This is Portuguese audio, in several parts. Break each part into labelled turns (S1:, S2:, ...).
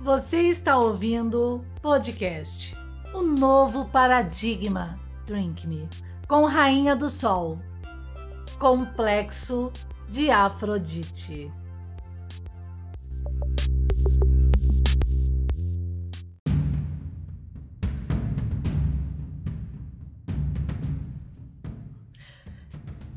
S1: Você está ouvindo podcast O Novo Paradigma Drink Me com Rainha do Sol Complexo de Afrodite.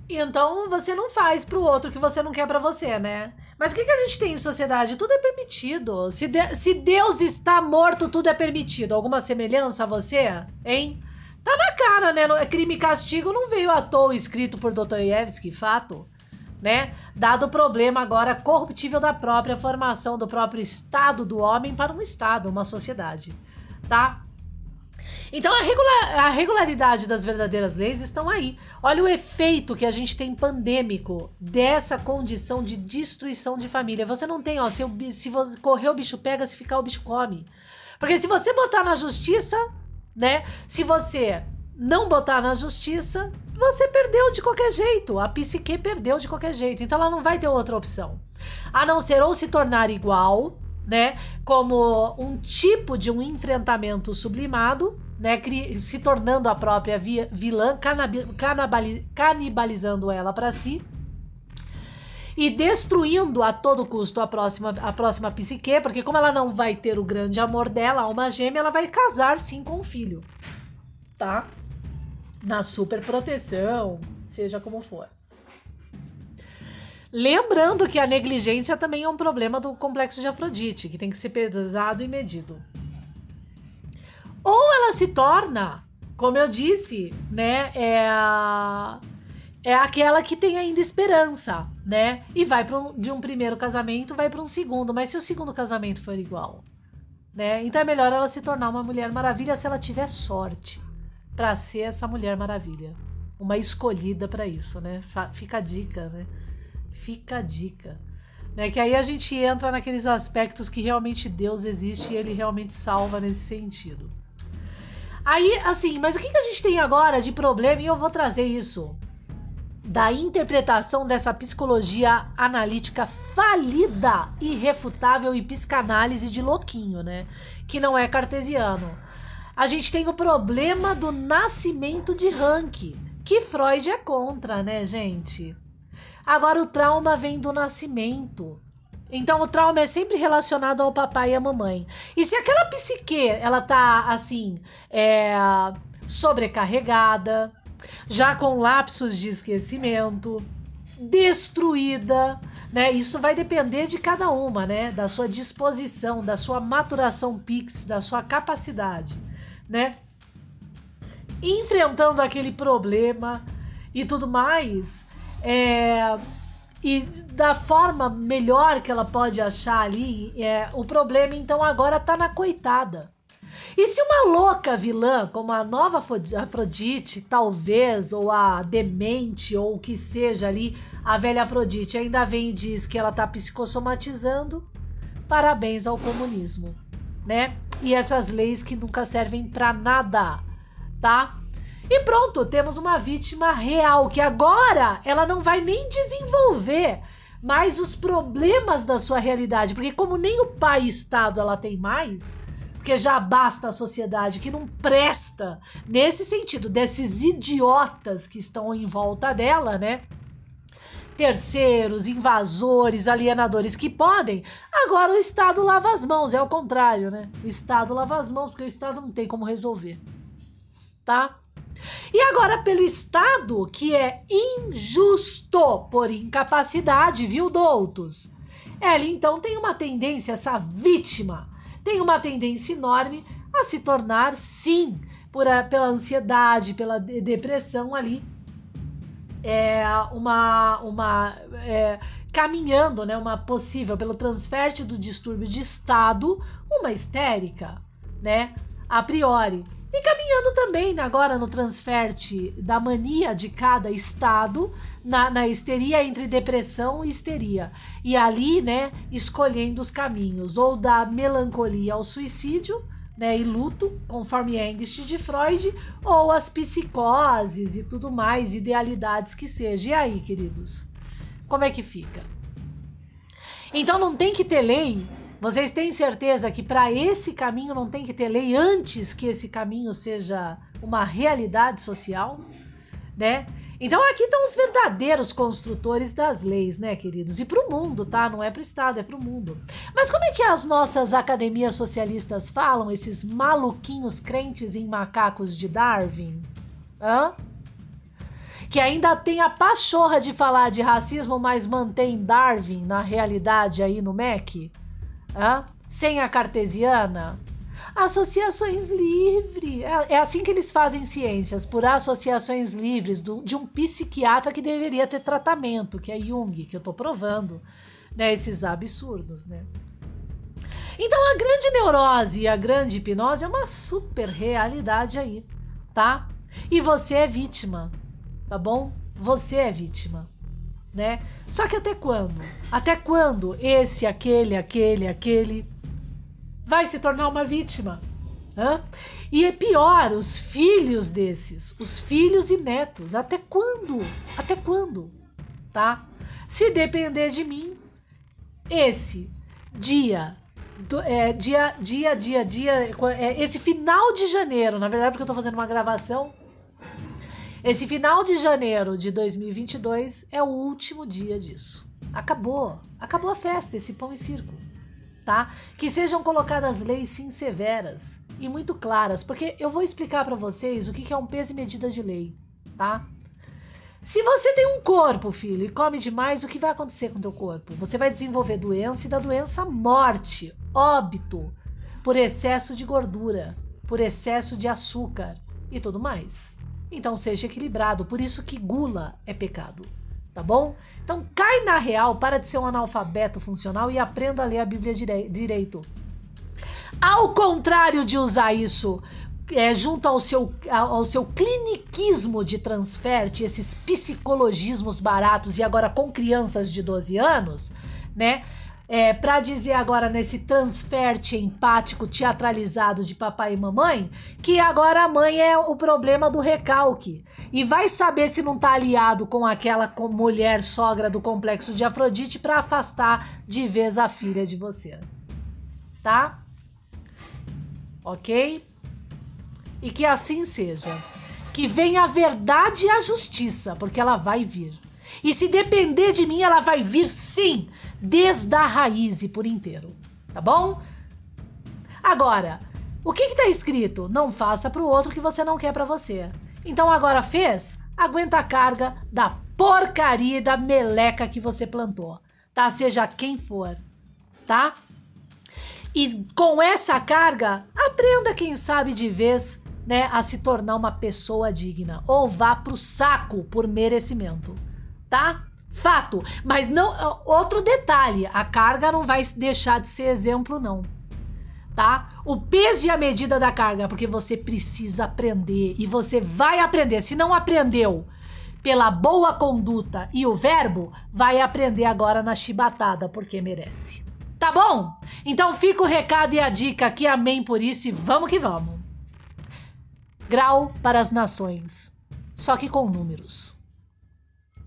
S1: Então você não faz outro o que você não quer para você, né? Mas o que, que a gente tem em sociedade? Tudo é permitido. Se, de, se Deus está morto, tudo é permitido. Alguma semelhança a você? Hein? Tá na cara, né? É crime e castigo não veio à toa escrito por Dostoiévski, fato. Né? Dado o problema agora corruptível da própria formação do próprio estado do homem para um estado, uma sociedade, tá? Então a, regular, a regularidade das verdadeiras leis estão aí. Olha o efeito que a gente tem pandêmico dessa condição de destruição de família. Você não tem, ó, se, se você correr o bicho pega, se ficar o bicho come. Porque se você botar na justiça, né? Se você não botar na justiça, você perdeu de qualquer jeito. A psique perdeu de qualquer jeito. Então ela não vai ter outra opção. A não ser ou se tornar igual, né? Como um tipo de um enfrentamento sublimado, né, se tornando a própria vilã, canibalizando ela para si e destruindo a todo custo a próxima, a próxima psique, porque como ela não vai ter o grande amor dela, a alma gêmea, ela vai casar sim com o filho, tá? Na super proteção, seja como for. Lembrando que a negligência também é um problema do complexo de Afrodite, que tem que ser pesado e medido. Se torna, como eu disse, né, é, é aquela que tem ainda esperança, né? E vai um, de um primeiro casamento, vai para um segundo. Mas se o segundo casamento for igual, né? Então é melhor ela se tornar uma mulher maravilha se ela tiver sorte para ser essa mulher maravilha, uma escolhida para isso, né? Fica a dica, né? Fica a dica. Né, que aí a gente entra naqueles aspectos que realmente Deus existe e ele realmente salva nesse sentido. Aí, assim, mas o que, que a gente tem agora de problema? E eu vou trazer isso da interpretação dessa psicologia analítica falida, irrefutável e psicanálise de louquinho, né? Que não é cartesiano. A gente tem o problema do nascimento de Rank, que Freud é contra, né, gente? Agora o trauma vem do nascimento. Então o trauma é sempre relacionado ao papai e à mamãe. E se aquela psique ela tá assim, é, sobrecarregada, já com lapsos de esquecimento, destruída, né? Isso vai depender de cada uma, né? Da sua disposição, da sua maturação pix, da sua capacidade, né? Enfrentando aquele problema e tudo mais, é, e da forma melhor que ela pode achar ali, é, o problema então agora tá na coitada. E se uma louca vilã, como a nova Afrodite, talvez, ou a demente, ou o que seja ali, a velha Afrodite, ainda vem e diz que ela tá psicossomatizando, parabéns ao comunismo, né? E essas leis que nunca servem para nada, tá? E pronto, temos uma vítima real que agora ela não vai nem desenvolver mais os problemas da sua realidade, porque como nem o pai Estado ela tem mais, porque já basta a sociedade que não presta nesse sentido desses idiotas que estão em volta dela, né? Terceiros, invasores, alienadores que podem. Agora o Estado lava as mãos, é o contrário, né? O Estado lava as mãos porque o Estado não tem como resolver. Tá? E agora, pelo Estado, que é injusto por incapacidade, viu, doutos? Ela então tem uma tendência, essa vítima, tem uma tendência enorme a se tornar, sim, por a, pela ansiedade, pela de, depressão ali, é, uma, uma é, caminhando, né, uma possível pelo transferte do distúrbio de estado, uma histérica, né, a priori. E caminhando também agora no transferte da mania de cada estado, na, na histeria entre depressão e histeria. E ali, né, escolhendo os caminhos, ou da melancolia ao suicídio, né, e luto, conforme Engst de Freud, ou as psicoses e tudo mais, idealidades que seja. E aí, queridos? Como é que fica? Então não tem que ter lei Vocês têm certeza que para esse caminho não tem que ter lei antes que esse caminho seja uma realidade social, né? Então aqui estão os verdadeiros construtores das leis, né, queridos? E para o mundo, tá? Não é para o Estado, é para o mundo. Mas como é que as nossas academias socialistas falam, esses maluquinhos crentes em macacos de Darwin? Hã? Que ainda tem a pachorra de falar de racismo, mas mantém Darwin na realidade aí no MEC? Hã? Sem a cartesiana? Associações livres. É, é, assim que eles fazem ciências, por associações livres do, de um psiquiatra que deveria ter tratamento, que é Jung, que eu tô provando, né? Esses absurdos, né? Então a grande neurose e a grande hipnose é uma super realidade aí, tá? E você é vítima, tá bom? Você é vítima, né? Só que até quando? Até quando esse, aquele, aquele, aquele vai se tornar uma vítima. Hã? E é pior, os filhos desses, os filhos e netos. Até quando? Até quando? Tá? Se depender de mim, esse dia, do, é, dia, dia, dia, dia, é, esse final de janeiro, na verdade, porque eu tô fazendo uma gravação. Esse final de janeiro de 2022 é o último dia disso. Acabou, acabou a festa, esse pão e circo tá? Que sejam colocadas leis sim severas e muito claras, porque eu vou explicar para vocês o que é um peso e medida de lei, tá? Se você tem um corpo, filho, e come demais, o que vai acontecer com o teu corpo? Você vai desenvolver doença e da doença morte, óbito, por excesso de gordura, por excesso de açúcar e tudo mais. Então seja equilibrado, por isso que gula é pecado tá bom? Então cai na real, para de ser um analfabeto funcional e aprenda a ler a Bíblia direito. Ao contrário de usar isso é, junto ao seu, ao seu cliniquismo de transferte, esses psicologismos baratos e agora com crianças de 12 anos, né? É, para dizer agora nesse transferte empático teatralizado de papai e mamãe, que agora a mãe é o problema do recalque. E vai saber se não tá aliado com aquela mulher sogra do complexo de Afrodite para afastar de vez a filha de você. Tá? Ok? E que assim seja. Que venha a verdade e a justiça, porque ela vai vir. E se depender de mim, ela vai vir sim desde a raiz e por inteiro, tá bom? Agora, o que está escrito? Não faça para o outro que você não quer para você. Então agora fez? Aguenta a carga da porcaria e da meleca que você plantou, tá? Seja quem for, tá? E com essa carga, aprenda quem sabe de vez, né, a se tornar uma pessoa digna ou vá pro saco por merecimento, tá? Fato. Mas não. Outro detalhe: a carga não vai deixar de ser exemplo, não. Tá? O peso e a medida da carga, porque você precisa aprender e você vai aprender. Se não aprendeu pela boa conduta e o verbo, vai aprender agora na chibatada, porque merece. Tá bom? Então fica o recado e a dica aqui, amém por isso e vamos que vamos. Grau para as nações, só que com números.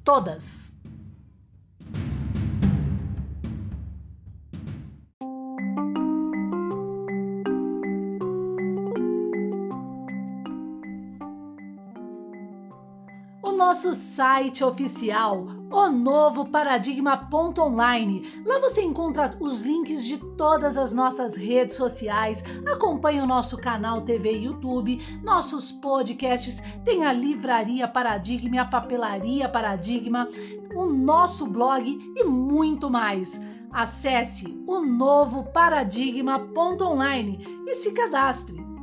S1: Todas. Nosso site oficial, o novo paradigma.online. Lá você encontra os links de todas as nossas redes sociais, acompanha o nosso canal TV e YouTube, nossos podcasts, tem a livraria Paradigma, a papelaria Paradigma, o nosso blog e muito mais. Acesse o novo paradigma.online e se cadastre.